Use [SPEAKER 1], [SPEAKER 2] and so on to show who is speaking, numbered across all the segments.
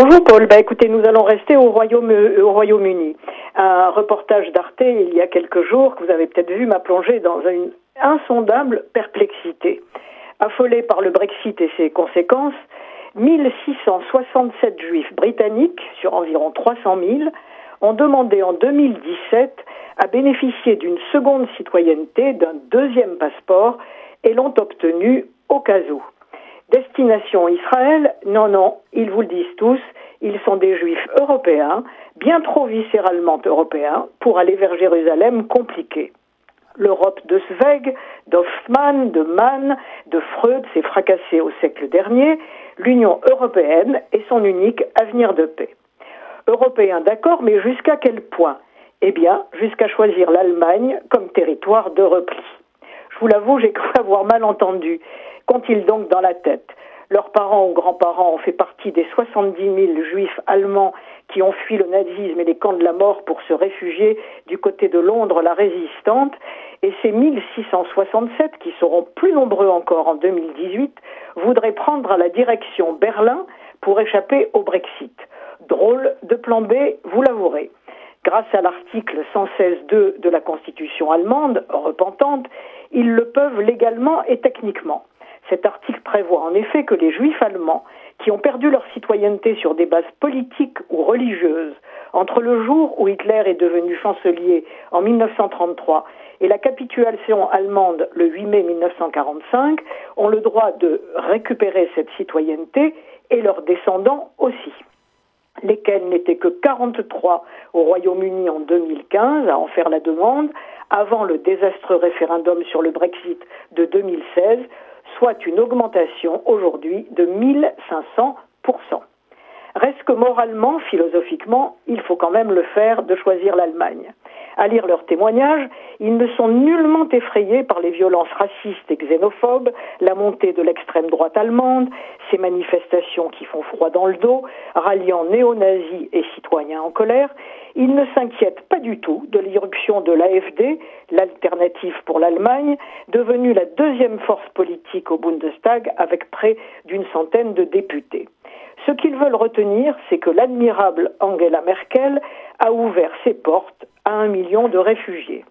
[SPEAKER 1] Bonjour Paul, bah, écoutez, nous allons rester euh, au Royaume-Uni. Un reportage d'Arte il y a quelques jours que vous avez peut-être vu m'a plongé dans une insondable perplexité. Affolé par le Brexit et ses conséquences, 1667 juifs britanniques sur environ 300 000 ont demandé en 2017 à bénéficier d'une seconde citoyenneté, d'un deuxième passeport et l'ont obtenu au cas où. Destination Israël, non, non, ils vous le disent tous, ils sont des juifs européens, bien trop viscéralement européens, pour aller vers Jérusalem compliqué. L'Europe de Zweig, d'Hoffmann, de Mann, de Freud s'est fracassée au siècle dernier, l'Union européenne est son unique avenir de paix. Européen, d'accord, mais jusqu'à quel point? Eh bien, jusqu'à choisir l'Allemagne comme territoire de repli. Je vous l'avoue, j'ai cru avoir mal entendu. Qu'ont-ils donc dans la tête? Leurs parents ou grands-parents ont fait partie des 70 000 juifs allemands qui ont fui le nazisme et les camps de la mort pour se réfugier du côté de Londres, la résistante, et ces 1667, qui seront plus nombreux encore en 2018, voudraient prendre la direction Berlin pour échapper au Brexit. Drôle de plan B, vous l'avouerez. Grâce à l'article 116.2 de la Constitution allemande, repentante, ils le peuvent légalement et techniquement. Cet article prévoit en effet que les juifs allemands qui ont perdu leur citoyenneté sur des bases politiques ou religieuses entre le jour où Hitler est devenu chancelier en 1933 et la capitulation allemande le 8 mai 1945 ont le droit de récupérer cette citoyenneté et leurs descendants aussi. Lesquels n'étaient que 43 au Royaume-Uni en 2015 à en faire la demande, avant le désastreux référendum sur le Brexit de 2016, soit une augmentation aujourd'hui de 1500%. Reste que moralement, philosophiquement, il faut quand même le faire de choisir l'Allemagne. À lire leurs témoignages, ils ne sont nullement effrayés par les violences racistes et xénophobes, la montée de l'extrême droite allemande, ces manifestations qui font froid dans le dos, ralliant néo-nazis et citoyens en colère. Ils ne s'inquiètent pas du tout de l'irruption de l'AFD, l'alternative pour l'Allemagne, devenue la deuxième force politique au Bundestag avec près d'une centaine de députés. Ce qu'ils veulent retenir, c'est que l'admirable Angela Merkel a ouvert ses portes à un million de réfugiés.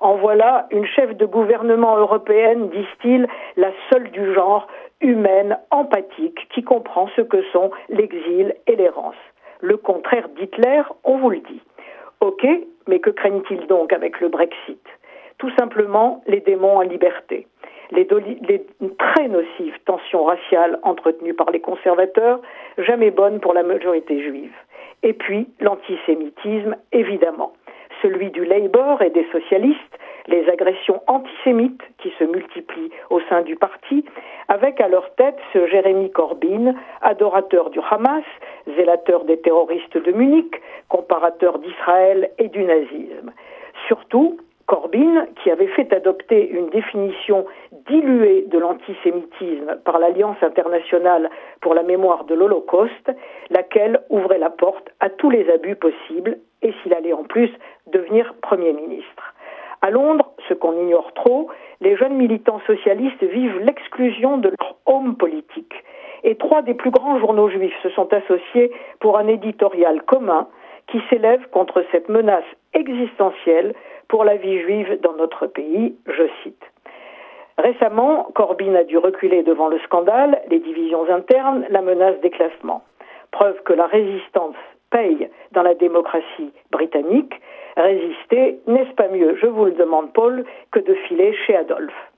[SPEAKER 1] En voilà une chef de gouvernement européenne, disent-ils, la seule du genre, humaine, empathique, qui comprend ce que sont l'exil et l'errance. Le contraire d'Hitler, on vous le dit. Ok, mais que craignent-ils donc avec le Brexit? Tout simplement les démons en liberté les, très nocives tensions raciales entretenues par les conservateurs, jamais bonnes pour la majorité juive. Et puis l'antisémitisme, évidemment, celui du Labour et des socialistes, les agressions antisémites qui se multiplient au sein du parti, avec à leur tête ce Jérémy Corbyn, adorateur du Hamas, zélateur des terroristes de Munich, comparateur d'Israël et du nazisme. Surtout, Corbyn, qui avait fait adopter une définition diluée de l'antisémitisme par l'Alliance internationale pour la mémoire de l'Holocauste, laquelle ouvrait la porte à tous les abus possibles, et s'il allait en plus devenir Premier ministre. À Londres, ce qu'on ignore trop, les jeunes militants socialistes vivent l'exclusion de leur homme politique. Et trois des plus grands journaux juifs se sont associés pour un éditorial commun qui s'élève contre cette menace existentielle pour la vie juive dans notre pays, je cite. Récemment, Corbyn a dû reculer devant le scandale, les divisions internes, la menace d'éclatement. Preuve que la résistance paye dans la démocratie britannique. Résister, n'est-ce pas mieux, je vous le demande Paul, que de filer chez Adolphe?